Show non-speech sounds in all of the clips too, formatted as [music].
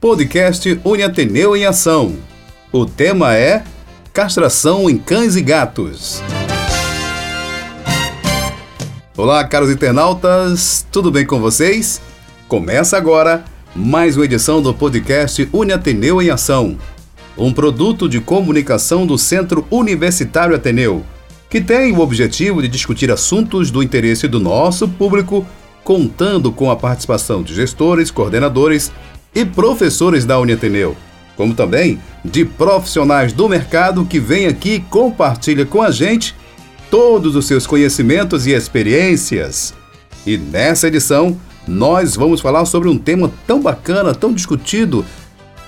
podcast Uniateneu em Ação. O tema é Castração em Cães e Gatos. Olá, caros internautas, tudo bem com vocês? Começa agora mais uma edição do podcast Uniateneu em Ação, um produto de comunicação do Centro Universitário Ateneu, que tem o objetivo de discutir assuntos do interesse do nosso público, contando com a participação de gestores, coordenadores e professores da Uniateneu, como também de profissionais do mercado que vêm aqui e compartilha com a gente todos os seus conhecimentos e experiências. E nessa edição, nós vamos falar sobre um tema tão bacana, tão discutido,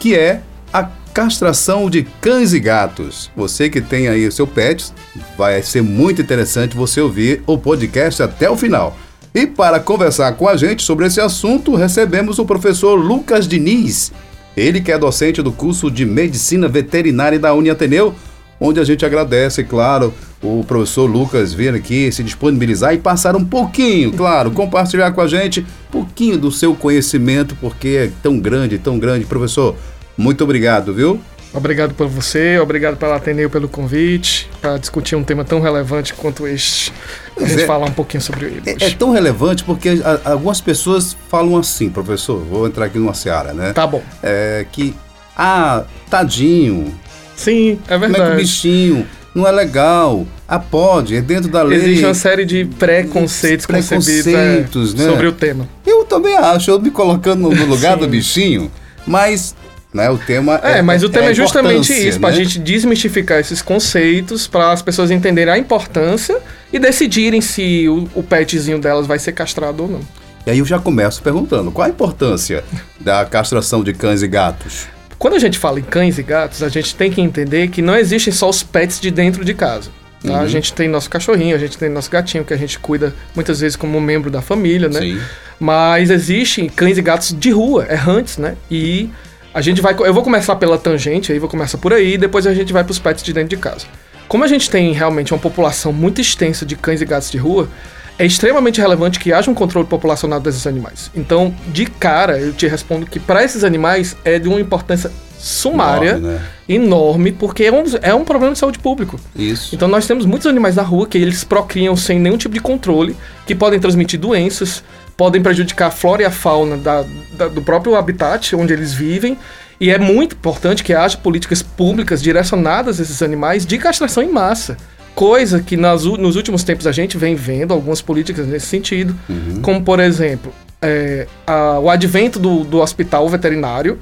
que é a castração de cães e gatos. Você que tem aí o seu pet, vai ser muito interessante você ouvir o podcast até o final. E para conversar com a gente sobre esse assunto, recebemos o professor Lucas Diniz. Ele que é docente do curso de Medicina Veterinária da Uniateneu, onde a gente agradece, claro, o professor Lucas vir aqui se disponibilizar e passar um pouquinho, claro, compartilhar com a gente um pouquinho do seu conhecimento, porque é tão grande, tão grande. Professor, muito obrigado, viu? Obrigado por você, obrigado pela Ateneu pelo convite, para discutir um tema tão relevante quanto este. A gente é, falar um pouquinho sobre ele. É, é, tão relevante porque a, algumas pessoas falam assim, professor, vou entrar aqui numa seara, né? Tá bom. É que, ah, tadinho. Sim, é verdade. Como é que o bichinho não é legal. Ah, pode, é dentro da lei. Existe uma série de preconceitos, preconceitos é, né? sobre o tema. Eu também acho, eu me colocando no lugar do bichinho, mas né, o tema é, é mas o tema é, é justamente isso, né? para a gente desmistificar esses conceitos, para as pessoas entenderem a importância e decidirem se o, o petzinho delas vai ser castrado ou não. E aí eu já começo perguntando, qual a importância da castração de cães e gatos? Quando a gente fala em cães e gatos, a gente tem que entender que não existem só os pets de dentro de casa. Tá? Uhum. A gente tem nosso cachorrinho, a gente tem nosso gatinho, que a gente cuida muitas vezes como membro da família, né? Sim. Mas existem cães e gatos de rua, errantes, né? E a gente vai. Eu vou começar pela tangente, aí vou começar por aí, e depois a gente vai para os pets de dentro de casa. Como a gente tem realmente uma população muito extensa de cães e gatos de rua, é extremamente relevante que haja um controle populacional desses animais. Então, de cara, eu te respondo que para esses animais é de uma importância sumária, enorme, né? enorme porque é um, é um problema de saúde público. Isso. Então, nós temos muitos animais na rua que eles procriam sem nenhum tipo de controle, que podem transmitir doenças, podem prejudicar a flora e a fauna da, da, do próprio habitat onde eles vivem. E é muito importante que haja políticas públicas direcionadas a esses animais de castração em massa. Coisa que nas, nos últimos tempos a gente vem vendo algumas políticas nesse sentido, uhum. como por exemplo é, a, o advento do, do hospital veterinário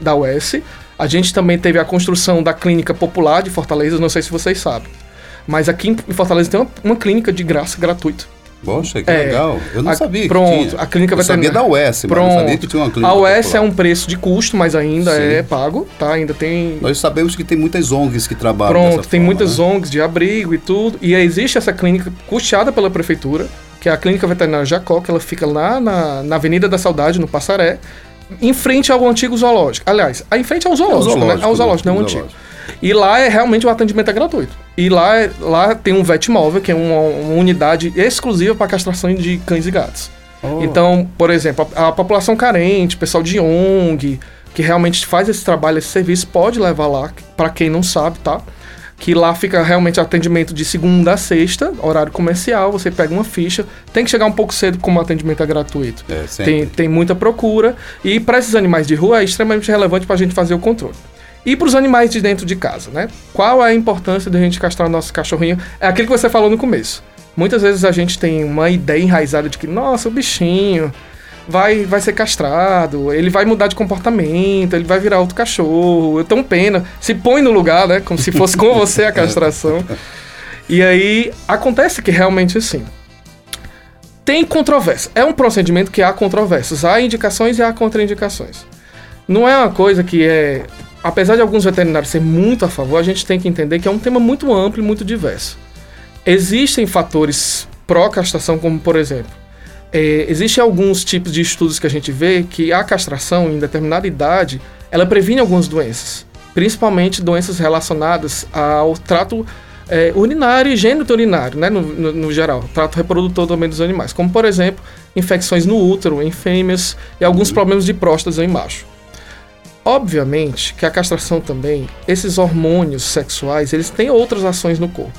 da UES. A gente também teve a construção da clínica popular de Fortaleza, não sei se vocês sabem. Mas aqui em Fortaleza tem uma, uma clínica de graça gratuita. Poxa, que é, legal. Eu não a, sabia Pronto, tinha. a clínica vai sabia da UES, pronto. mas não sabia que tinha uma clínica A UES popular. é um preço de custo, mas ainda Sim. é pago, tá? Ainda tem... Nós sabemos que tem muitas ONGs que trabalham Pronto, tem forma, muitas né? ONGs de abrigo e tudo. E existe essa clínica custeada pela prefeitura, que é a Clínica Veterinária Jacó, que ela fica lá na, na Avenida da Saudade, no Passaré, em frente ao antigo zoológico. Aliás, em frente ao zoológico, é zoológico né? Ao zoológico, né? não é antigo. E lá é realmente o atendimento é gratuito. E lá, lá tem um vet móvel, que é uma, uma unidade exclusiva para castração de cães e gatos. Oh. Então, por exemplo, a, a, população carente, pessoal de ONG, que realmente faz esse trabalho, esse serviço, pode levar lá, para quem não sabe, tá? Que lá fica realmente atendimento de segunda a sexta, horário comercial, você pega uma ficha, tem que chegar um pouco cedo como o atendimento é gratuito. É, tem, tem muita procura, e para esses animais de rua é extremamente relevante para a gente fazer o controle. E para os animais de dentro de casa, né? Qual é a importância de a gente castrar o nosso cachorrinho? É aquilo que você falou no começo. Muitas vezes a gente tem uma ideia enraizada de que, nossa, o bichinho vai, vai ser castrado, ele vai mudar de comportamento, ele vai virar outro cachorro. Eu tenho pena. Se põe no lugar, né? Como se fosse com você a castração. E aí acontece que realmente assim. Tem controvérsia. É um procedimento que há controvérsias. Há indicações e há contraindicações. Não é uma coisa que é apesar de alguns veterinários serem muito a favor, a gente tem que entender que é um tema muito amplo e muito diverso. Existem fatores pró-castração, como por exemplo, é, existem alguns tipos de estudos que a gente vê que a castração em determinada idade ela previne algumas doenças, principalmente doenças relacionadas ao trato é, urinário e gênito urinário, né, no, no, no, geral, trato reprodutor também dos animais, como por exemplo infecções no útero em fêmeas e alguns problemas de próstata em macho. Obviamente que a castração também, esses hormônios sexuais, eles têm outras ações no corpo.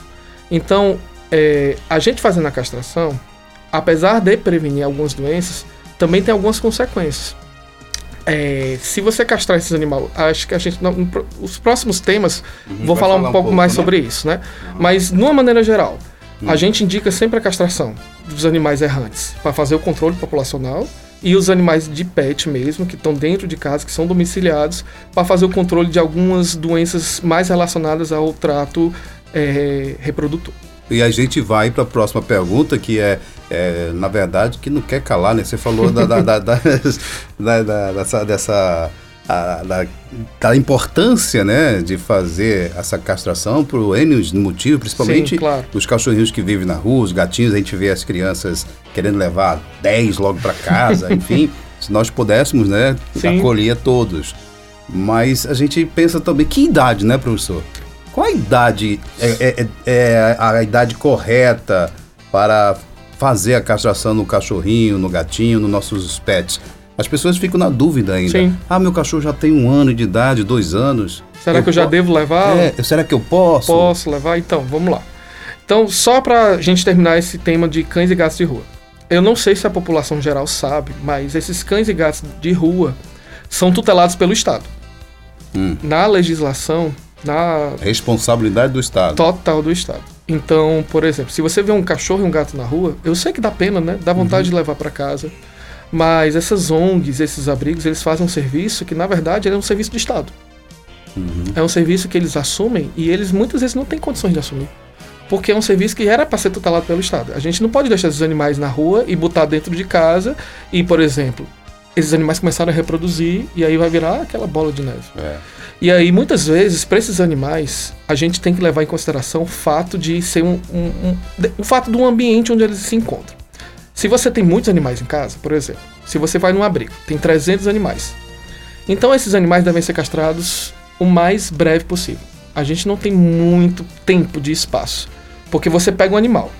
Então, é, a gente fazendo a castração, apesar de prevenir algumas doenças, também tem algumas consequências. É, se você castrar esses animais, acho que a gente. Não, os próximos temas, uhum, vou falar, falar, um, pouco, pouco mais né? sobre isso, né? Uhum. Mas, de uma maneira geral, uhum. a gente indica sempre a castração dos animais errantes para fazer o controle populacional e os animais de pet mesmo, que estão dentro de casa, que são domiciliados, para fazer o controle de algumas doenças mais relacionadas ao trato é, reprodutor. E a gente vai para a próxima pergunta, que é, é, na verdade, que não quer calar, né? Você falou da, da, da, da [laughs] dessa, dessa a, da, da, importância né, de fazer essa castração por N motivos, principalmente Sim, claro. os cachorrinhos que vivem na rua, os gatinhos, a gente vê as crianças querendo levar 10 logo para casa, [laughs] enfim, se nós pudéssemos, né, Sim. acolher todos. Mas a gente pensa também, que idade, né, professor? Qual a idade é, é, é, é a idade correta para fazer a castração no cachorrinho, no gatinho, nos nossos pets? As pessoas ficam na dúvida ainda. Sim. Ah, meu cachorro já tem um ano de idade, dois anos. Será eu que eu já devo levar? É, será que eu posso? Posso levar? Então, vamos lá. Então, só para a gente terminar esse tema de cães e gatos de rua. Eu não sei se a população geral sabe, mas esses cães e gatos de rua são tutelados pelo Estado. Hum. Na legislação, na... Responsabilidade do Estado. Total do Estado. Então, por exemplo, se você vê um cachorro e um gato na rua, eu sei que dá pena, né? Dá vontade uhum. de levar para casa. Mas essas ONGs, esses abrigos, eles fazem um serviço que, na verdade, é um serviço do Estado. Uhum. É um serviço que eles assumem e eles muitas vezes não têm condições de assumir. Porque é um serviço que era para ser tutelado pelo Estado. A gente não pode deixar esses animais na rua e botar dentro de casa e, por exemplo, esses animais começaram a reproduzir e aí vai virar aquela bola de neve. É. E aí, muitas vezes, para esses animais, a gente tem que levar em consideração o fato de ser um, um, um, o fato do ambiente onde eles se encontram. Se você tem muitos animais em casa, por exemplo, se você vai num abrigo, tem 300 animais. Então esses animais devem ser castrados o mais breve possível. A gente não tem muito tempo de espaço. Porque você pega um animal,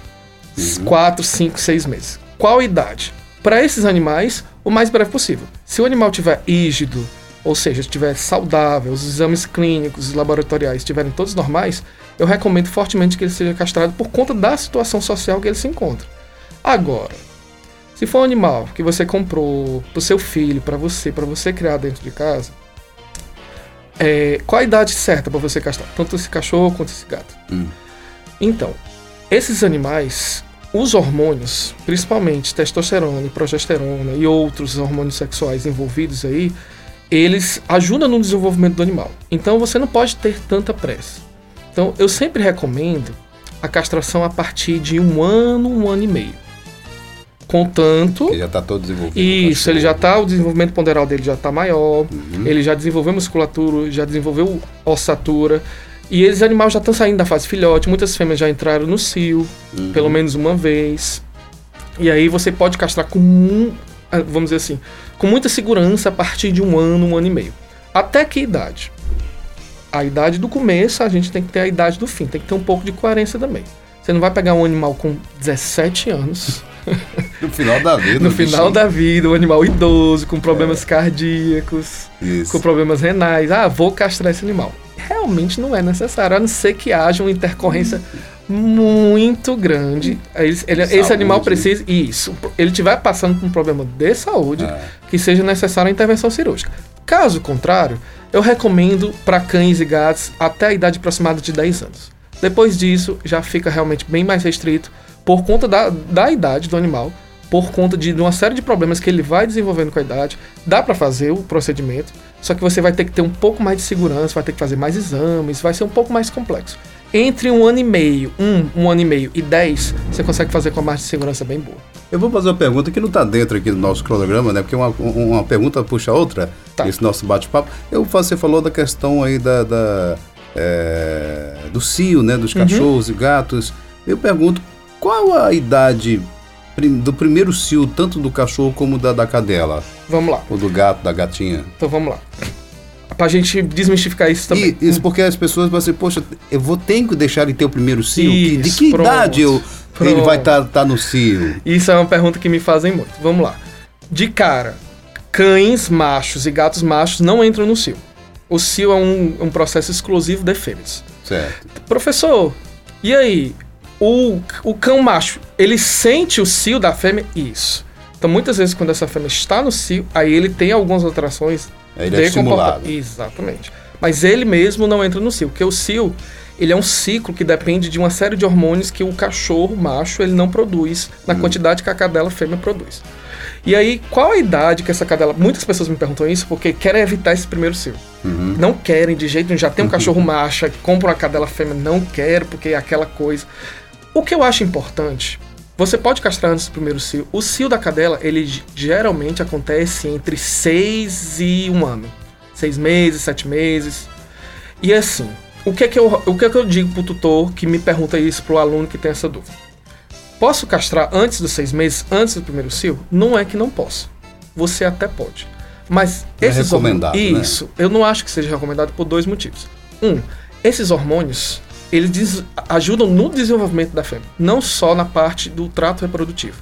4, 5, 6 meses. Qual idade? Para esses animais, o mais breve possível. Se o animal tiver rígido, ou seja, estiver saudável, os exames clínicos e laboratoriais estiverem todos normais, eu recomendo fortemente que ele seja castrado por conta da situação social que ele se encontra. Agora, se for um animal que você comprou pro seu filho, para você, para você criar dentro de casa, é, qual a idade certa para você castrar? Tanto esse cachorro quanto esse gato. Hum. Então, esses animais, os hormônios, principalmente testosterona progesterona e outros hormônios sexuais envolvidos aí, eles ajudam no desenvolvimento do animal. Então você não pode ter tanta pressa. Então eu sempre recomendo a castração a partir de um ano, um ano e meio. Contanto. Ele já está todo desenvolvido. Isso, ele já está, o desenvolvimento ponderal dele já está maior, uhum. ele já desenvolveu musculatura, já desenvolveu ossatura. E esses animais já estão saindo da fase filhote, muitas fêmeas já entraram no cio, uhum. pelo menos uma vez. E aí você pode castrar com, ah, vamos dizer assim, com muita segurança a partir de um ano, um ano e meio. Até que idade? A idade do começo, a gente tem que ter a idade do fim, tem que ter um pouco de coerência também. Você não vai pegar um animal com 17 anos [laughs] no final da vida. no final da vida, um animal idoso, com problemas é. cardíacos, Isso. com problemas renais. Ah, vou castrar esse animal. Realmente não é necessário, a não ser que haja uma intercorrência muito grande. Ele, ele, esse animal precisa. Isso. Ele estiver passando por um problema de saúde é. que seja necessária a intervenção cirúrgica. Caso contrário, eu recomendo para cães e gatos até a idade aproximada de 10 anos. Depois disso, já fica realmente bem mais restrito por conta da, da idade do animal, por conta de, uma série de problemas que ele vai desenvolvendo com a idade. Dá para fazer o procedimento, só que você vai ter que ter um pouco mais de segurança, vai ter que fazer mais exames, vai ser um pouco mais complexo. Entre um ano e meio, um, um ano e meio e dez, você consegue fazer com a margem de segurança bem boa. Eu vou fazer uma pergunta que não está dentro aqui do nosso cronograma, né? Porque uma, uma pergunta puxa a outra, tá. esse nosso bate-papo. Eu, você falou da questão aí da, da é, do cio, né? Dos uhum. cachorros uhum. e gatos. Eu pergunto, qual a idade do primeiro cio, tanto do cachorro como da, da cadela? Vamos lá. Ou do gato, da gatinha? Então vamos lá. Pra gente desmistificar isso também. E, isso porque as pessoas vão dizer, poxa, eu vou ter que deixar ele ter o primeiro cio? Isso, de que pronto, idade eu, ele vai estar tá, tá no cio? Isso é uma pergunta que me fazem muito. Vamos lá. De cara, cães machos e gatos machos não entram no cio. O cio é um, um processo exclusivo de fêmeas. Certo. Professor, e aí? O, o cão macho, ele sente o cio da fêmea? Isso. Então, muitas vezes, quando essa fêmea está no cio, aí ele tem algumas alterações Ele é estimulado. Exatamente. Mas ele mesmo não entra no cio, porque o cio, ele é um ciclo que depende de uma série de hormônios que o cachorro macho ele não produz na quantidade que a cadela fêmea produz. E aí, qual a idade que essa cadela... Muitas pessoas me perguntam isso porque querem evitar esse primeiro cio. Não querem de jeito nenhum. Já tem um cachorro macho, compra uma cadela fêmea, não quero porque é aquela coisa. O que eu acho importante, você pode castrar antes do primeiro cio. O cio da cadela, ele geralmente acontece entre 6 e um ano. Seis meses, sete meses. E assim, o que é que eu, o que é que eu digo pro tutor que me pergunta isso pro aluno que tem essa dúvida? Posso castrar antes dos seis meses, antes do primeiro cio? Não é que não posso. Você até pode. Mas é esses recomendado, hormônios, né? Isso. Eu não acho que seja recomendado por dois motivos. Um, esses hormônios, eles ajudam no desenvolvimento da fêmea, não só na parte do trato reprodutivo.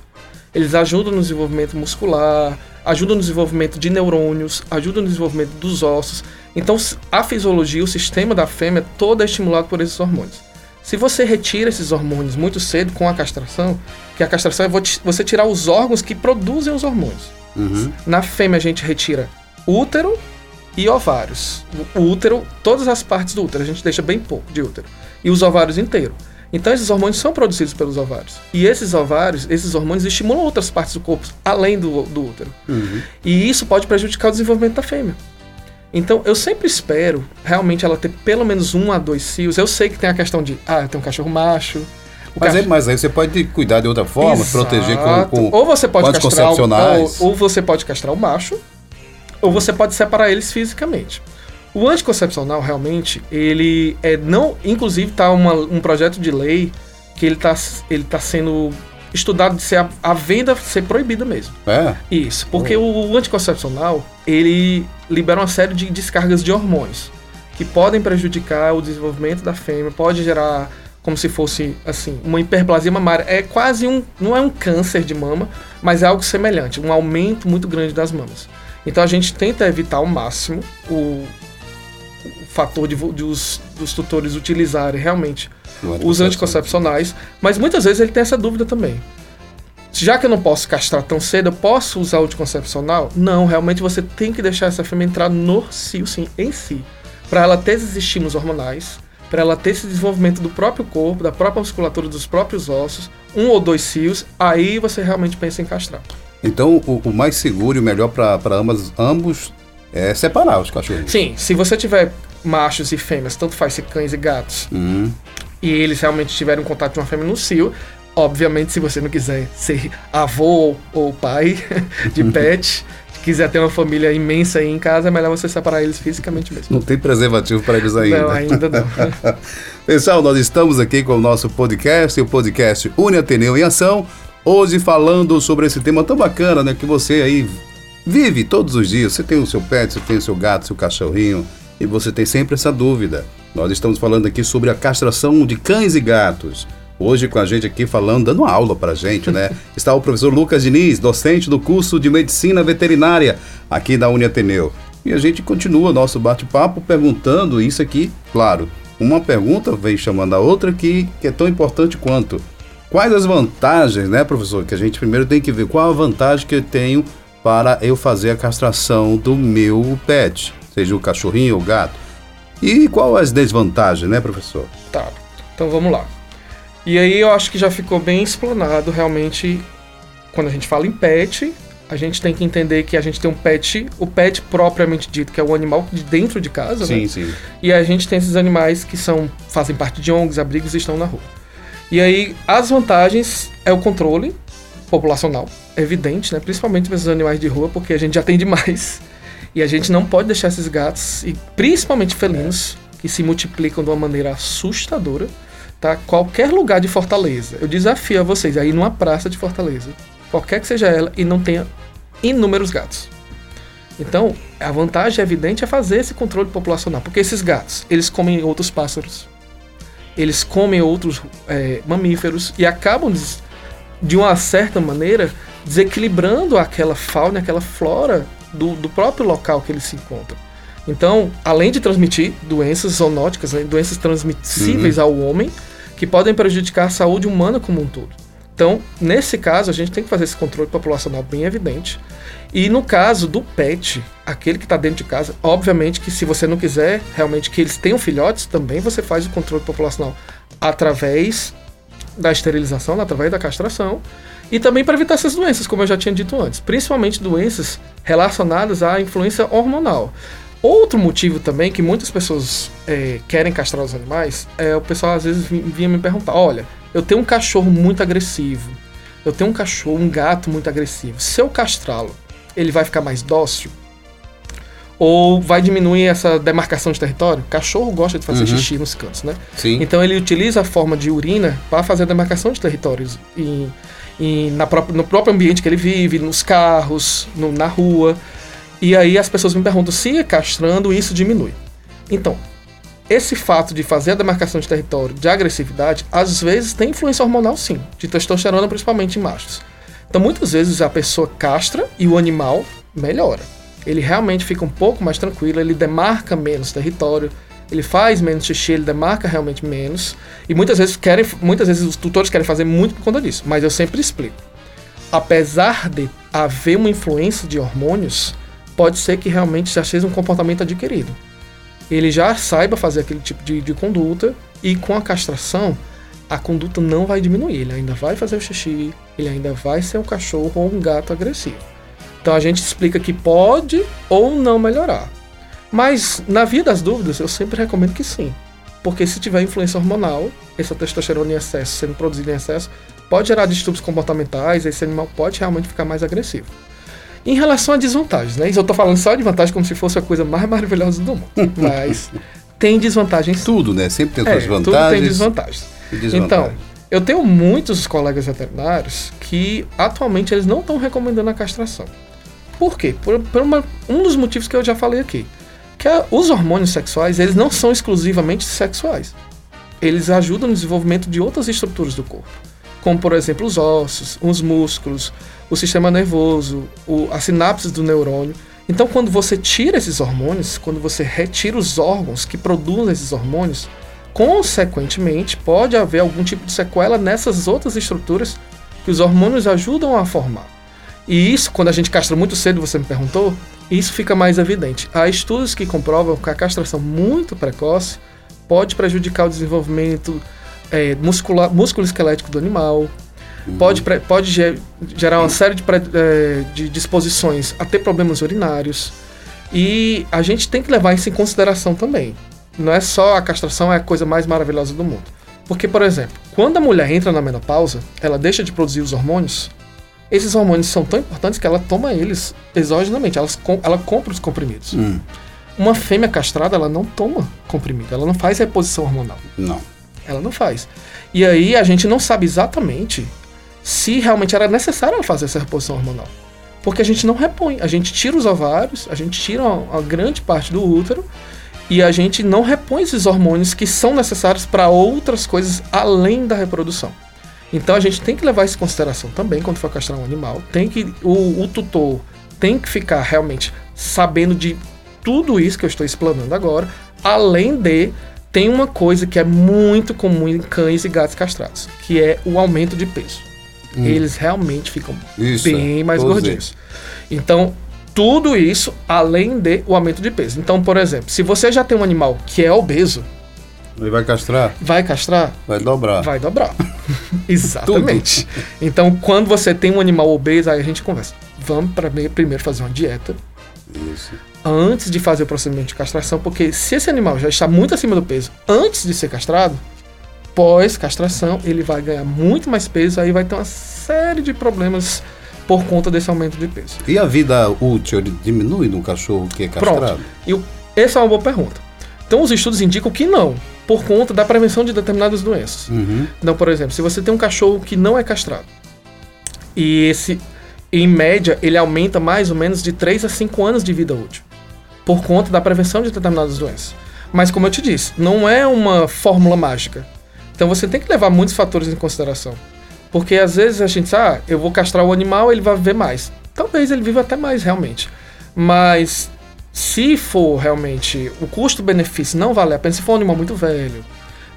Eles ajudam no desenvolvimento muscular, ajudam no desenvolvimento de neurônios, ajudam no desenvolvimento dos ossos. Então, a fisiologia, o sistema da fêmea, todo é estimulado por esses hormônios. Se você retira esses hormônios muito cedo com a castração, que a castração é vo- você tirar os órgãos que produzem os hormônios. Uhum. Na fêmea a gente retira útero e ovários. O útero, todas as partes do útero, a gente deixa bem pouco de útero. E os ovários inteiro. Então esses hormônios são produzidos pelos ovários. E esses ovários, esses hormônios estimulam outras partes do corpo, além do, do útero. Uhum. E isso pode prejudicar o desenvolvimento da fêmea. Então eu sempre espero realmente ela ter pelo menos um a dois cios. Eu sei que tem a questão de, ah, tem um cachorro macho. Mas, aí, cachorro- mas aí você pode cuidar de outra forma, Exato. proteger com, com ou você pode castrar o, ou, ou você pode castrar o macho ou você pode separar eles fisicamente. O anticoncepcional realmente ele é não, inclusive tá uma- um projeto de lei que ele tá ele tá sendo estudado de ser a, a venda ser proibida mesmo. É. Isso, porque o anticoncepcional, ele libera uma série de descargas de hormônios que podem prejudicar o desenvolvimento da fêmea, pode gerar como se fosse assim, uma hiperplasia mamária. É quase um, não é um câncer de mama, mas é algo semelhante, um aumento muito grande das mamas. Então a gente tenta evitar ao máximo o, o fator de, de os, dos tutores utilizarem realmente os anticoncepcionais, mas muitas vezes ele tem essa dúvida também. Já que eu não posso castrar tão cedo, eu posso usar o anticoncepcional? Não, realmente você tem que deixar essa fêmea entrar no cio, sim, em si. Para ela ter esses estímulos hormonais, para ela ter esse desenvolvimento do próprio corpo, da própria musculatura, dos próprios ossos, um ou dois cios, aí você realmente pensa em castrar. Então, o, o mais seguro e o melhor para ambos, ambos é separar os cachorros. Sim, se você tiver machos e fêmeas, tanto faz se cães e gatos, Uhum. e eles realmente tiverem um contato de uma fêmea no cio, obviamente, se você não quiser ser avô ou pai [laughs] de [laughs] pet, quiser ter uma família imensa aí em casa, é melhor você separar eles fisicamente mesmo. Não tem preservativo para eles ainda. Não, ainda [laughs] não. Pessoal, nós estamos aqui com o nosso podcast, o podcast Une Ateneu em Ação, hoje falando sobre esse tema tão bacana, né, que você aí vive todos os dias. Você tem o seu pet, você tem o seu gato, seu cachorrinho, e você tem sempre essa dúvida. Nós estamos falando aqui sobre a castração de cães e gatos. Hoje com a gente aqui falando, dando aula pra gente, né? [laughs] Está o professor Lucas Diniz, docente do curso de Medicina Veterinária aqui da Uni Ateneu. E a gente continua nosso bate-papo perguntando isso aqui, claro. Uma pergunta vem chamando a outra que, que é tão importante quanto. Quais as vantagens, né, professor? Que a gente primeiro tem que ver qual a vantagem que eu tenho para eu fazer a castração do meu pet, seja o cachorrinho ou o gato. E qual as desvantagens, né, professor? Tá, então vamos lá. E aí eu acho que já ficou bem explanado realmente quando a gente fala em pet, a gente tem que entender que a gente tem um pet, o pet propriamente dito, que é o animal de dentro de casa, né? sim. E a gente tem esses animais que são fazem parte de ONGs, abrigos e estão na rua. E aí as vantagens é o controle populacional, é evidente, né? Principalmente para esses animais de rua, porque a gente já tem demais. E a gente não pode deixar esses gatos, e principalmente felinos, que se multiplicam de uma maneira assustadora, tá? Qualquer lugar de Fortaleza. Eu desafio a vocês aí numa praça de Fortaleza, qualquer que seja ela, e não tenha inúmeros gatos. Então, a vantagem evidente é fazer esse controle populacional, porque esses gatos, eles comem outros pássaros, eles comem outros é, mamíferos e acabam, de, uma certa maneira, desequilibrando aquela fauna, aquela flora do, do próprio local que ele se encontra. Então, além de transmitir doenças zoonóticas, né, doenças transmissíveis uhum. ao homem, que podem prejudicar a saúde humana como um todo. Então, nesse caso, a gente tem que fazer esse controle populacional bem evidente. E no caso do pet, aquele que está dentro de casa, obviamente que se você não quiser realmente que eles tenham filhotes, também você faz o controle populacional através da esterilização, através da castração, e também para evitar essas doenças, como eu já tinha dito antes, principalmente doenças relacionadas à influência hormonal. Outro motivo também que muitas pessoas é, querem castrar os animais é o pessoal às vezes vinha me perguntar: olha, eu tenho um cachorro muito agressivo, eu tenho um cachorro, um gato muito agressivo. Se eu castrá-lo, ele vai ficar mais dócil? Ou vai diminuir essa demarcação de território? Cachorro gosta de fazer uhum. xixi nos cantos, né? Sim. Então ele utiliza a forma de urina para fazer a demarcação de territórios e, e na própria, no próprio ambiente que ele vive, nos carros, no, na rua. E aí as pessoas me perguntam se castrando isso diminui. Então, esse fato de fazer a demarcação de território de agressividade, às vezes tem influência hormonal sim, de testosterona principalmente em machos. Então muitas vezes a pessoa castra e o animal melhora. Ele realmente fica um pouco mais tranquilo, ele demarca menos território, ele faz menos xixi, ele demarca realmente menos. E muitas vezes querem, muitas vezes os tutores querem fazer muito por conta disso, mas eu sempre explico. Apesar de haver uma influência de hormônios, pode ser que realmente já seja um comportamento adquirido. Ele já saiba fazer aquele tipo de, de conduta e com a castração a conduta não vai diminuir. Ele ainda vai fazer o xixi, ele ainda vai ser um cachorro ou um gato agressivo. Então a gente explica que pode ou não melhorar. Mas na via das dúvidas, eu sempre recomendo que sim. Porque se tiver influência hormonal, essa testosterona em excesso sendo produzida em excesso, pode gerar distúrbios comportamentais, esse animal pode realmente ficar mais agressivo. Em relação a desvantagens, né? Isso eu tô falando só de vantagem como se fosse a coisa mais maravilhosa do mundo. [laughs] Mas tem desvantagens. Tudo, né? Sempre tem suas é, vantagens. Tudo tem desvantagens. Então, eu tenho muitos colegas veterinários que atualmente eles não estão recomendando a castração. Por quê? Por, por uma, um dos motivos que eu já falei aqui. Que a, os hormônios sexuais, eles não são exclusivamente sexuais. Eles ajudam no desenvolvimento de outras estruturas do corpo. Como, por exemplo, os ossos, os músculos, o sistema nervoso, o, as sinapses do neurônio. Então, quando você tira esses hormônios, quando você retira os órgãos que produzem esses hormônios, consequentemente pode haver algum tipo de sequela nessas outras estruturas que os hormônios ajudam a formar. E isso, quando a gente castra muito cedo, você me perguntou, isso fica mais evidente. Há estudos que comprovam que a castração muito precoce pode prejudicar o desenvolvimento é, muscular, músculo esquelético do animal, Uhum. Pode, pode gerar uma série de, é, de disposições a ter problemas urinários. E a gente tem que levar isso em consideração também. Não é só a castração é a coisa mais maravilhosa do mundo. Porque, por exemplo, quando a mulher entra na menopausa, ela deixa de produzir os hormônios. Esses hormônios são tão importantes que ela toma eles exogenamente, ela, ela compra os comprimidos. Hum. Uma fêmea castrada, ela não toma comprimido, ela não faz reposição hormonal. Não. Ela não faz. E aí a gente não sabe exatamente se realmente era necessário fazer essa reposição hormonal. Porque a gente não repõe. A gente tira os ovários, a gente tira a grande parte do útero e a gente não repõe esses hormônios que são necessários para outras coisas além da reprodução. Então a gente tem que levar isso em consideração também quando for castrar um animal. Tem que o, o tutor tem que ficar realmente sabendo de tudo isso que eu estou explanando agora, além de tem uma coisa que é muito comum em cães e gatos castrados, que é o aumento de peso hum. eles realmente ficam isso, bem mais gordinhos. Então, tudo isso além de o aumento de peso. Então, por exemplo, se você já tem um animal que é obeso, ele vai castrar? Vai castrar? Vai dobrar. Vai dobrar. [laughs] Exatamente. então, quando você tem um animal obeso, aí a gente conversa. Vamos para primeiro fazer uma dieta. Isso. Antes de fazer o procedimento de castração, porque se esse animal já está muito acima do peso antes de ser castrado, pós-castração, ele vai ganhar muito mais peso, aí vai ter uma série de problemas por conta desse aumento de peso. E a vida útil diminui no cachorro que é castrado? Pronto. E essa é uma boa pergunta. Então, os estudos indicam que não, por conta da prevenção de determinadas doenças. Uhum. Então, por exemplo, se você tem um cachorro que não é castrado, e esse, em média, ele aumenta mais ou menos de 3 a 5 anos de vida útil, por conta da prevenção de determinadas doenças. Mas, como eu te disse, não é uma fórmula mágica. Então você tem que levar muitos fatores em consideração. Porque às vezes a gente diz, ah, eu vou castrar o animal, ele vai viver mais. Talvez ele viva até mais, realmente. Mas se for realmente o custo-benefício não vale a pena, se for um animal muito velho,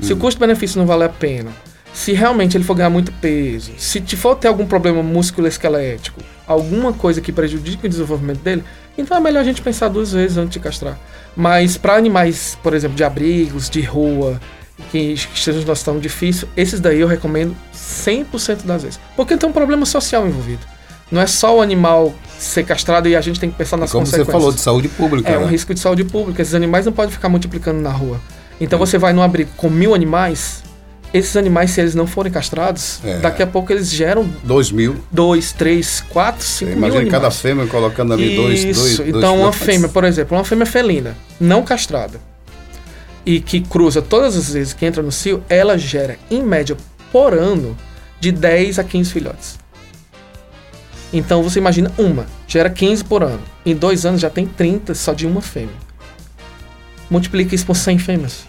se o custo-benefício não vale a pena, se realmente ele for ganhar muito peso, se te for ter algum problema musculoesquelético, alguma coisa que prejudique o desenvolvimento dele, então é melhor a gente pensar duas vezes antes de castrar. Mas para animais, por exemplo, de abrigos, de rua, que estejam em situação difícil, esses daí eu recomendo 100% das vezes. Porque tem um problema social envolvido. Não é só o animal ser castrado e a gente tem que pensar nas Como você consequências. falou, de saúde pública. É um né? risco de saúde pública. Esses animais não podem ficar multiplicando na rua. Então você vai num abrigo com mil animais, esses animais, se eles não forem castrados, É. daqui a pouco eles geram Dois mil. dois, três, quatro, Você cinco mil imagina cada fêmea colocando ali dois, Isso. dois, dois então, uma filhotes. fêmea, por exemplo, uma fêmea felina, não castrada, e que cruza todas as vezes que entra no cio, ela gera, em média, por ano, de 10 a 15 filhotes. Então, você imagina uma, gera 15 por ano. Em dois anos já tem 30 só de uma fêmea. Multiplica isso por 100 fêmeas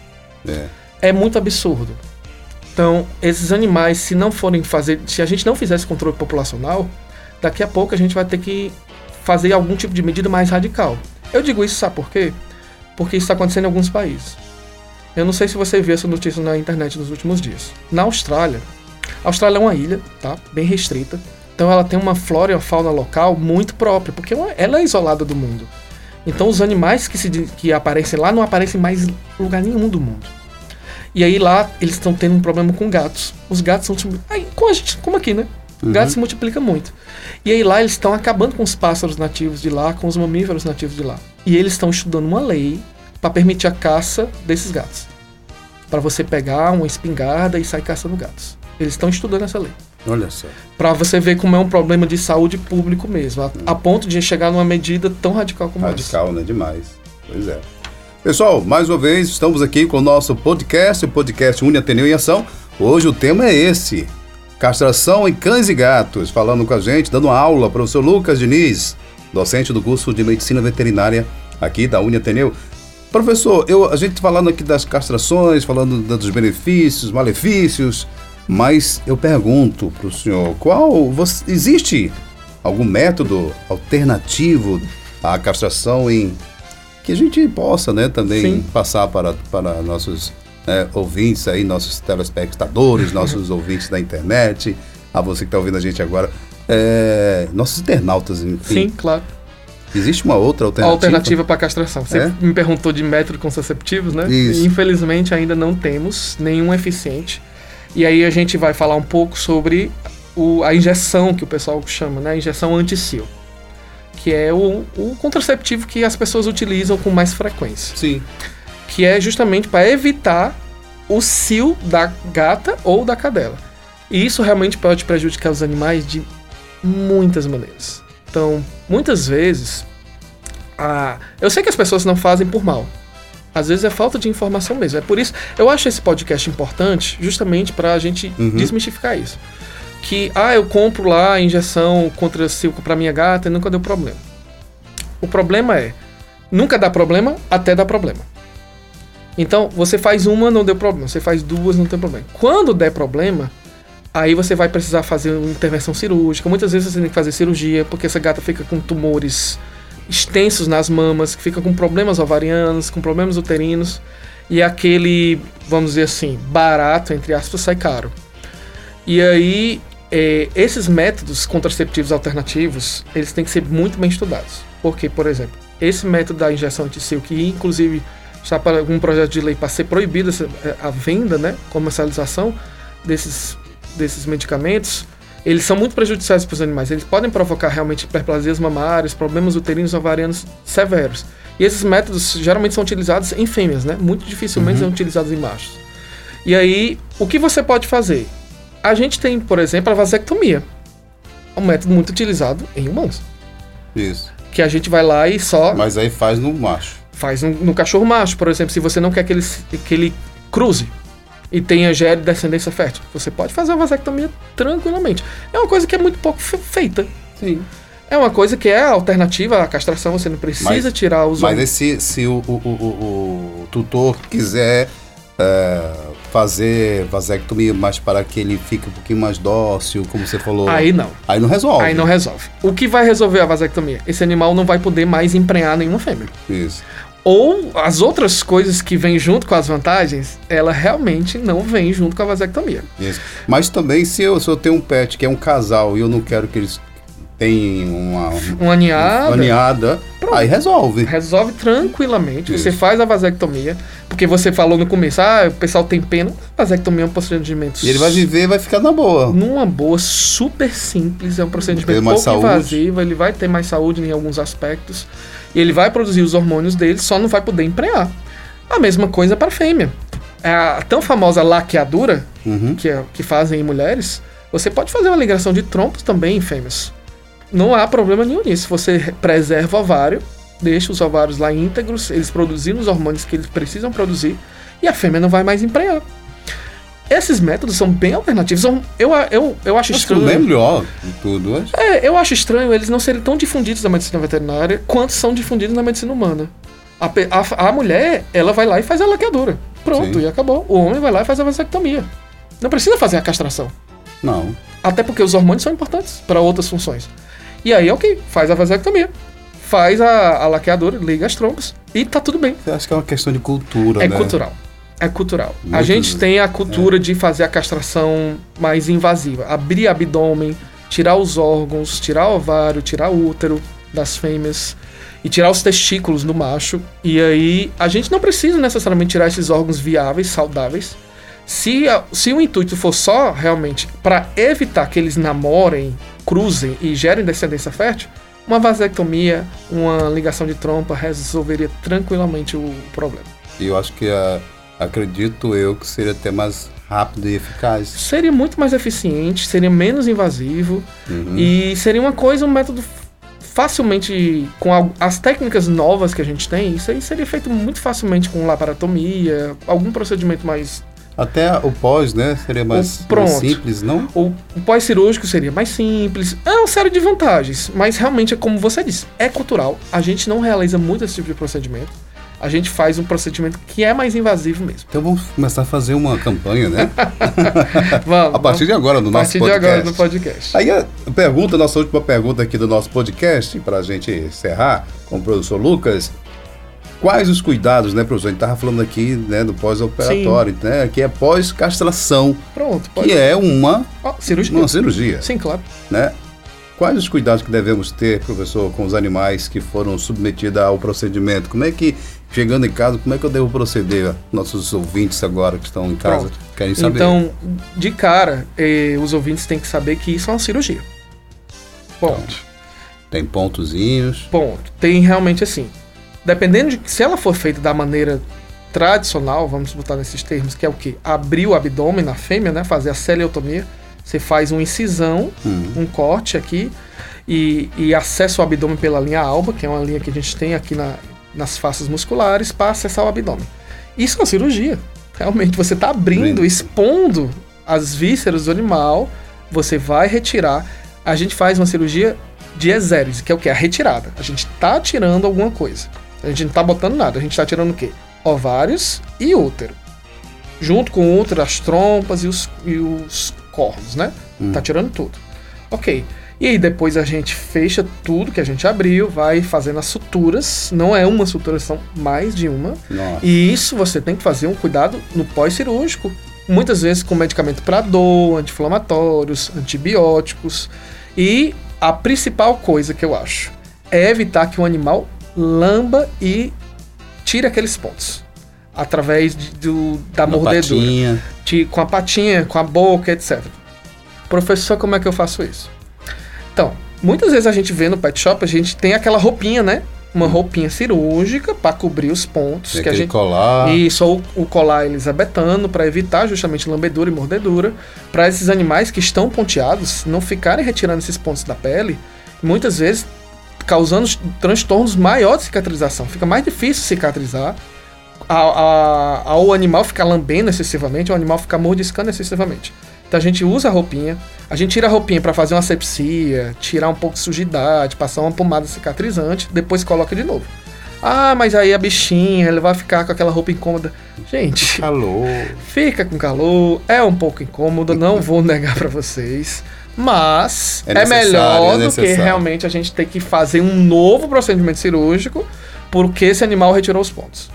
É. é muito absurdo. Então, esses animais, se não forem fazer, se a gente não fizer esse controle populacional, daqui a pouco a gente vai ter que fazer algum tipo de medida mais radical. Eu digo isso, sabe por quê? Porque isso está acontecendo em alguns países. Eu não sei se você viu essa notícia na internet nos últimos dias. Na Austrália, a Austrália é uma ilha, tá? Bem restrita. Então ela tem uma flora e uma fauna local muito própria, porque ela- ela é isolada do mundo. Então os animais que, se, que aparecem lá não aparecem mais em lugar nenhum do mundo. E aí lá eles estão tendo um problema com gatos. Os gatos são tipo, aí, com a gente, como aqui, né? O gato se multiplica muito. E aí lá eles estão acabando com os pássaros nativos de lá, com os mamíferos nativos de lá. E eles estão estudando uma lei para permitir a caça desses gatos. Para você pegar uma espingarda e sair caçando gatos. Eles estão estudando essa lei. Olha só. Para você ver como é um problema de saúde público mesmo, a, a ponto de chegar numa medida tão radical como essa. Radical, né? Demais. Pois é. Pessoal, mais uma vez, estamos aqui com o nosso podcast, o podcast Uni Ateneu em Ação. Hoje o tema é esse: castração em cães e gatos. Falando com a gente, dando aula, professor Lucas Diniz, docente do curso de Medicina Veterinária aqui da Uni Ateneu. Professor, eu, a gente falando aqui das castrações, falando dos benefícios, malefícios, mas eu pergunto para o senhor, qual você- existe algum método alternativo à castração em que a gente possa, né, também Sim. passar para, para nossos né, ouvintes aí, nossos telespectadores, [laughs] nossos ouvintes da internet, a você que está ouvindo a gente agora, é, nossos internautas, enfim. Sim, claro. Existe uma outra alternativa? alternativa para castração. Você É? me perguntou de método contraceptivos, né? Isso. Infelizmente ainda não temos nenhum eficiente. E aí a gente vai falar um pouco sobre o- a injeção que o pessoal chama, né? A injeção anti-cio. Que é o, o contraceptivo que as pessoas utilizam com mais frequência. Sim. Que é justamente para evitar o cio da gata ou da cadela. E isso realmente pode prejudicar os animais de muitas maneiras. Então, muitas vezes, a... eu sei que as pessoas não fazem por mal. Às vezes é falta de informação mesmo. É por isso, eu acho esse podcast importante, justamente para a gente Uhum. desmistificar isso. Que, ah, eu compro lá a injeção contra silco para minha gata e nunca deu problema. O problema é, nunca dá problema até dar problema. Então, você faz uma, não deu problema. Você faz duas, não tem problema. Quando der problema, aí você vai precisar fazer uma intervenção cirúrgica. Muitas vezes você tem que fazer cirurgia, porque essa gata fica com tumores extensos nas mamas, fica com problemas ovarianos, com problemas uterinos. E aquele, vamos dizer assim, barato, entre aspas, sai caro. E aí, eh, esses métodos contraceptivos alternativos, eles têm que ser muito bem estudados. Porque, por exemplo, esse método da injeção anti-sil, que inclusive está para algum projeto de lei para ser proibida eh, a venda, né, comercialização desses, desses medicamentos, eles são muito prejudiciais para os animais. Eles podem provocar realmente hiperplasias mamárias, problemas uterinos ovarianos severos. E esses métodos geralmente são utilizados em fêmeas, né? Muito dificilmente são utilizados em machos. E aí, o que você pode fazer? A gente tem, por exemplo, a vasectomia. É um método muito utilizado em humanos. Isso. Que a gente vai lá e só Mas aí faz no macho. faz no, no cachorro macho, por exemplo, se você não quer que ele, que ele cruze e tenha gere descendência fértil, você pode fazer a vasectomia tranquilamente. É uma coisa que é muito pouco fe- feita. Sim. É uma coisa que é alternativa à castração, você não precisa Mas- tirar os Mas aí se, se o, o, o- o- tutor quiser é, fazer vasectomia, mas para que ele fique um pouquinho mais dócil, como você falou. Aí não. Aí não resolve. Aí não resolve. O que vai resolver a vasectomia? Esse animal não vai poder mais emprenhar nenhuma fêmea. Isso. Ou as outras coisas que vêm junto com as vantagens, ela realmente não vem junto com a vasectomia. Isso. Mas também, se eu, se eu tenho um pet que é um casal e eu não quero que eles tenham uma, Uma ninhada. uma ninhada, aí resolve. Resolve tranquilamente. Você Isso. faz a vasectomia, porque você falou no começo, ah, o pessoal tem pena. Vasectomia é um procedimento E ele vai viver e vai ficar na boa. numa boa, super simples, é um procedimento pouco saúde. invasivo, ele vai ter mais saúde em alguns aspectos, e ele vai produzir os hormônios dele, só não vai poder emprenhar. A mesma coisa para fêmea. É A tão famosa laqueadura, Uhum. que, é- que fazem em mulheres, você pode fazer uma ligação de trompos também em fêmeas. Não há problema nenhum nisso. Você preserva o ovário, deixa os ovários lá íntegros, eles produzindo os hormônios que eles precisam produzir, e a fêmea não vai mais emprenhar. Esses métodos são bem alternativos. São- Eu, eu, eu acho o estranho. melhor de tudo. acho. É, eu acho estranho eles não serem tão difundidos na medicina veterinária quanto são difundidos na medicina humana. A, a- a mulher, ela vai lá e faz a laqueadura. Pronto, Sim. e acabou. O homem vai lá e faz a vasectomia. Não precisa fazer a castração. Não. Até porque os hormônios são importantes para outras funções. E aí, ok, faz a vasectomia. Faz a, a laqueadura, liga as trompas e tá tudo bem. Eu acho que é uma questão de cultura, É né? cultural. É cultural. a Muito- gente tem a cultura de fazer a castração mais invasiva. Abrir abdômen, tirar os órgãos, tirar o ovário, tirar o útero das fêmeas e tirar os testículos do macho. E aí a gente não precisa necessariamente tirar esses órgãos viáveis, saudáveis. Se, a- se o intuito for só realmente para evitar que eles namorem, cruzem e gerem descendência fértil, uma vasectomia, uma ligação de trompa resolveria tranquilamente o problema. E eu acho que a- acredito eu que seria até mais rápido e eficaz. seria muito mais eficiente, seria menos invasivo Uhum. e seria uma coisa, um método facilmente com as técnicas novas que a gente tem, isso aí seria feito muito facilmente com laparotomia, algum procedimento mais Até o pós, né? Seria mais, O- mais simples, não? ou o pós-cirúrgico seria mais simples. É uma série de vantagens, mas realmente é como você disse, é cultural. A gente não realiza muito esse tipo de procedimento. A gente faz um procedimento que é mais invasivo mesmo. Então vamos começar a fazer uma campanha, né? [laughs] Vamos, A partir de agora, no a nosso partir de podcast. agora no podcast. Aí a pergunta, nossa última pergunta aqui do nosso podcast, para a gente encerrar com o professor Lucas. Quais os cuidados, né, professor? A gente estava falando aqui né, do pós-operatório, né? Que é pós-castração, Pronto, pode. que é uma, Ó, cirurgia. uma cirurgia, Sim, claro. né? Quais os cuidados que devemos ter, professor, com os animais que foram submetidos ao procedimento? Como é que, chegando em casa, como é que eu devo proceder? Nossos ouvintes agora que estão em casa Pronto. querem saber. Então, de cara, eh, os ouvintes têm que saber que isso é uma cirurgia. Ponto. Tem pontozinhos. Ponto. Tem realmente assim. Dependendo de se ela for feita da maneira tradicional, vamos botar nesses termos, que é o quê? Abrir o abdômen na fêmea, né? Fazer a celiotomia. Você faz uma incisão, Hum. um corte aqui e, e acessa o abdômen pela linha alba, que é uma linha que a gente tem aqui na- nas faces musculares, para acessar o abdômen. Isso é uma cirurgia. Realmente, você está abrindo, Abrindo. expondo as vísceras do animal, você vai retirar. A gente faz uma cirurgia de exérese, que é o que? A retirada. A gente está tirando alguma coisa. A gente não está botando nada, a gente está tirando o quê? Ovários e útero. Junto com o útero, as trompas e os, e os cornos, né? Tá tirando tudo. Ok. E aí depois a gente fecha tudo que a gente abriu, vai fazendo as suturas. Não é uma sutura, são mais de uma. Nossa. E isso você tem que fazer um cuidado no pós-cirúrgico. Muitas vezes com medicamento para dor, anti-inflamatórios, antibióticos. E a principal coisa que eu acho é evitar que o animal lamba e tire aqueles pontos. Através de- do, da Na mordedura patinha. de- com a patinha, com a boca, etc. Professor, como é que eu faço isso? Então, muitas vezes a gente vê no pet shop, a gente tem aquela roupinha, né? Uma roupinha cirúrgica para cobrir os pontos Tem que a gente colar. isso, ou o colar elisabetano, para evitar justamente lambedura e mordedura, para esses animais que estão ponteados não ficarem retirando esses pontos da pele, muitas vezes causando transtornos maiores de cicatrização. Fica mais difícil cicatrizar, ao animal ficar lambendo excessivamente, ao animal ficar mordiscando excessivamente. Então a gente usa a roupinha, a gente tira a roupinha para fazer uma asepsia, tirar um pouco de sujidade, passar uma pomada cicatrizante, depois coloca de novo. Ah, mas aí a bichinha, ele vai ficar com aquela roupa incômoda. Gente, Calor. fica com calor, é um pouco incômodo, não vou negar pra vocês. Mas É é, necessário, melhor é do que realmente a gente ter que fazer um novo procedimento cirúrgico porque esse animal retirou os pontos.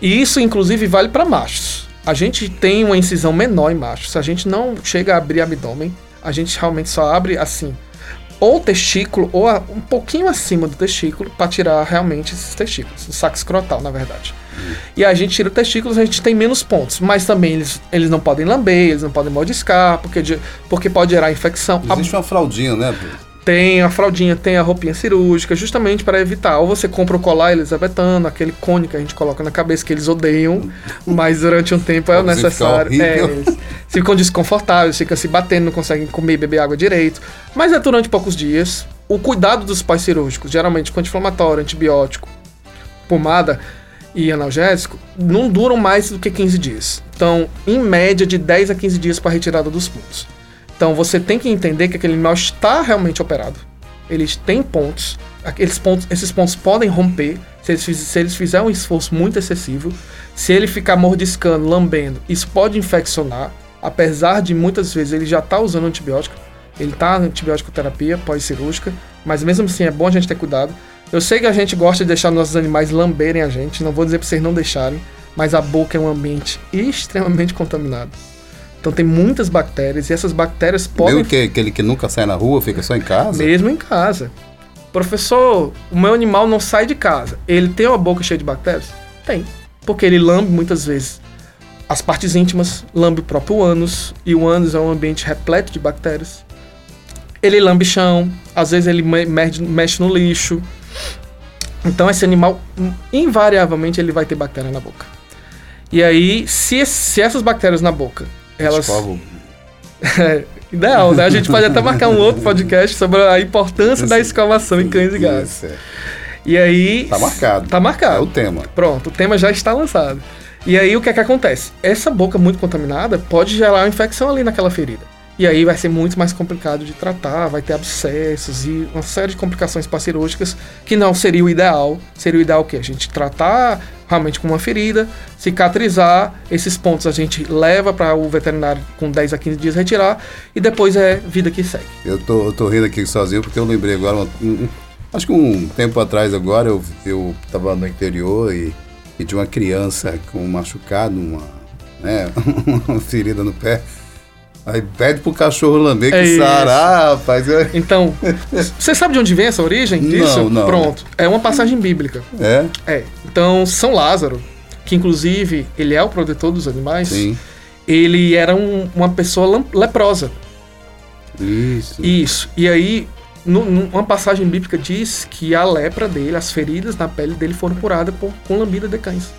E isso, inclusive, vale para machos. A gente tem uma incisão menor em machos. Se a gente não chega a abrir abdômen, a gente realmente só abre assim, ou o testículo, ou a- um pouquinho acima do testículo, para tirar realmente esses testículos. O saco escrotal, na verdade. E a gente tira testículos, a gente tem menos pontos. Mas também eles, eles não podem lamber, eles não podem mordiscar, porque, de- porque pode gerar infecção. A- Existe uma fraldinha, né? Tem a fraldinha, tem a roupinha cirúrgica, justamente para evitar. Ou você compra o colar elisabetano, aquele cone que a gente coloca na cabeça que eles odeiam, mas durante um tempo é necessário. É, eles ficam desconfortáveis, ficam se batendo, não conseguem comer e beber água direito. Mas é durante poucos dias. O cuidado dos pais cirúrgicos, geralmente com anti-inflamatório, antibiótico, pomada e analgésico, não duram mais do que 15 dias. Então, em média, de 10 a 15 dias para retirada dos pontos. Então, você tem que entender que aquele animal está realmente operado. Eles têm pontos. Aqueles pontos esses pontos podem romper se eles, se eles fizerem um esforço muito excessivo. Se ele ficar mordiscando, lambendo, isso pode infeccionar. Apesar de muitas vezes ele já está usando antibiótico. Ele está na antibiótico terapia pós-cirúrgica. Mas mesmo assim é bom a gente ter cuidado. Eu sei que a gente gosta de deixar nossos animais lamberem a gente. Não vou dizer para vocês não deixarem. Mas a boca é um ambiente extremamente contaminado. Então tem muitas bactérias e essas bactérias podem Mesmo que aquele que nunca sai na rua, fica só em casa. mesmo em casa. Professor, o meu animal não sai de casa. Ele tem uma boca cheia de bactérias? Tem. Porque ele lambe muitas vezes as partes íntimas, lambe o próprio ânus, e o ânus é um ambiente repleto de bactérias. Ele lambe chão, às vezes ele mexe no lixo. Então esse animal, hum, invariavelmente, ele vai ter bactéria na boca. E aí, se, se essas bactérias na boca, elas... É, ideal, [laughs] né? A gente pode até marcar um outro podcast sobre a importância da escovação em cães e gatos. Isso, é. E aí. Tá marcado. Tá É o marcado. tema. Pronto, o tema já está lançado. E aí o que é que acontece? Essa boca muito contaminada pode gerar uma infecção ali naquela ferida. E aí vai ser muito mais complicado de tratar, vai ter abscessos e uma série de complicações pós-cirúrgicas que não seria o ideal. Seria o ideal o quê? A gente tratar realmente com uma ferida, cicatrizar, esses pontos a gente leva para o veterinário com 10 a 15 dias retirar e depois é vida que segue. Eu tô, eu tô rindo aqui sozinho porque eu lembrei agora. um- um- acho que um tempo atrás agora eu, eu tava no interior e, e tinha uma criança com um machucado, uma, né, [laughs] uma ferida no pé. Aí pede pro cachorro lamber que É. Ah, rapaz. [laughs] Então, você sabe de onde vem essa origem disso? Não, não. Pronto. É uma passagem bíblica. É? É. Então, São Lázaro, que inclusive ele é o protetor dos animais, Sim. ele era um- uma pessoa leprosa. Isso. Isso. E aí, uma passagem bíblica diz que a lepra dele, as feridas na pele dele foram curadas por, com lambida de cães.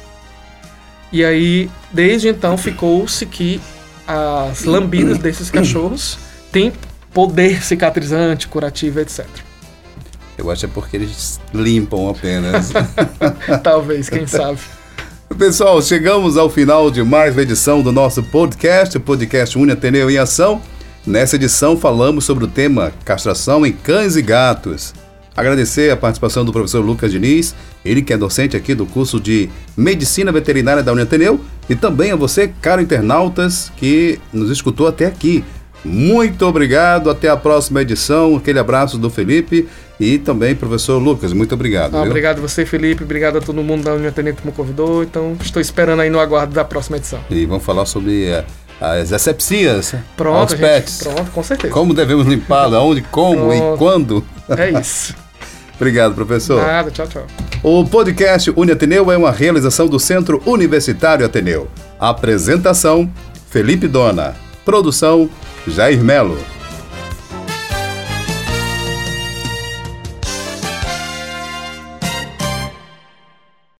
E aí, desde então, ficou-se que as lambidas desses cachorros têm poder cicatrizante, curativo, etc. Eu acho que é porque eles limpam apenas. [laughs] Talvez, quem sabe. Pessoal, chegamos ao final de mais uma edição do nosso podcast, o podcast Unha Ateneu em Ação. Nessa edição falamos sobre o tema castração em cães e gatos. Agradecer a participação do professor Lucas Diniz, ele que é docente aqui do curso de Medicina Veterinária da Unha Ateneu, e também a você, caro internautas, que nos escutou até aqui. Muito obrigado, até a próxima edição. Aquele abraço do Felipe e também professor Lucas, muito obrigado. Ah, obrigado a você, Felipe. Obrigado a todo mundo da União Tenente que me convidou. Então, estou esperando aí no aguardo da próxima edição. E vamos falar sobre eh, as asepsias Pronto, aos gente. pets. Pronto, com certeza. Como devemos limpá-la, onde, como e Pronto. quando. É isso. [laughs] Obrigado, professor. Nada, tchau, tchau. O podcast Uni Ateneu é uma realização do Centro Universitário Ateneu. Apresentação: Felipe Dona. Produção: Jair Melo.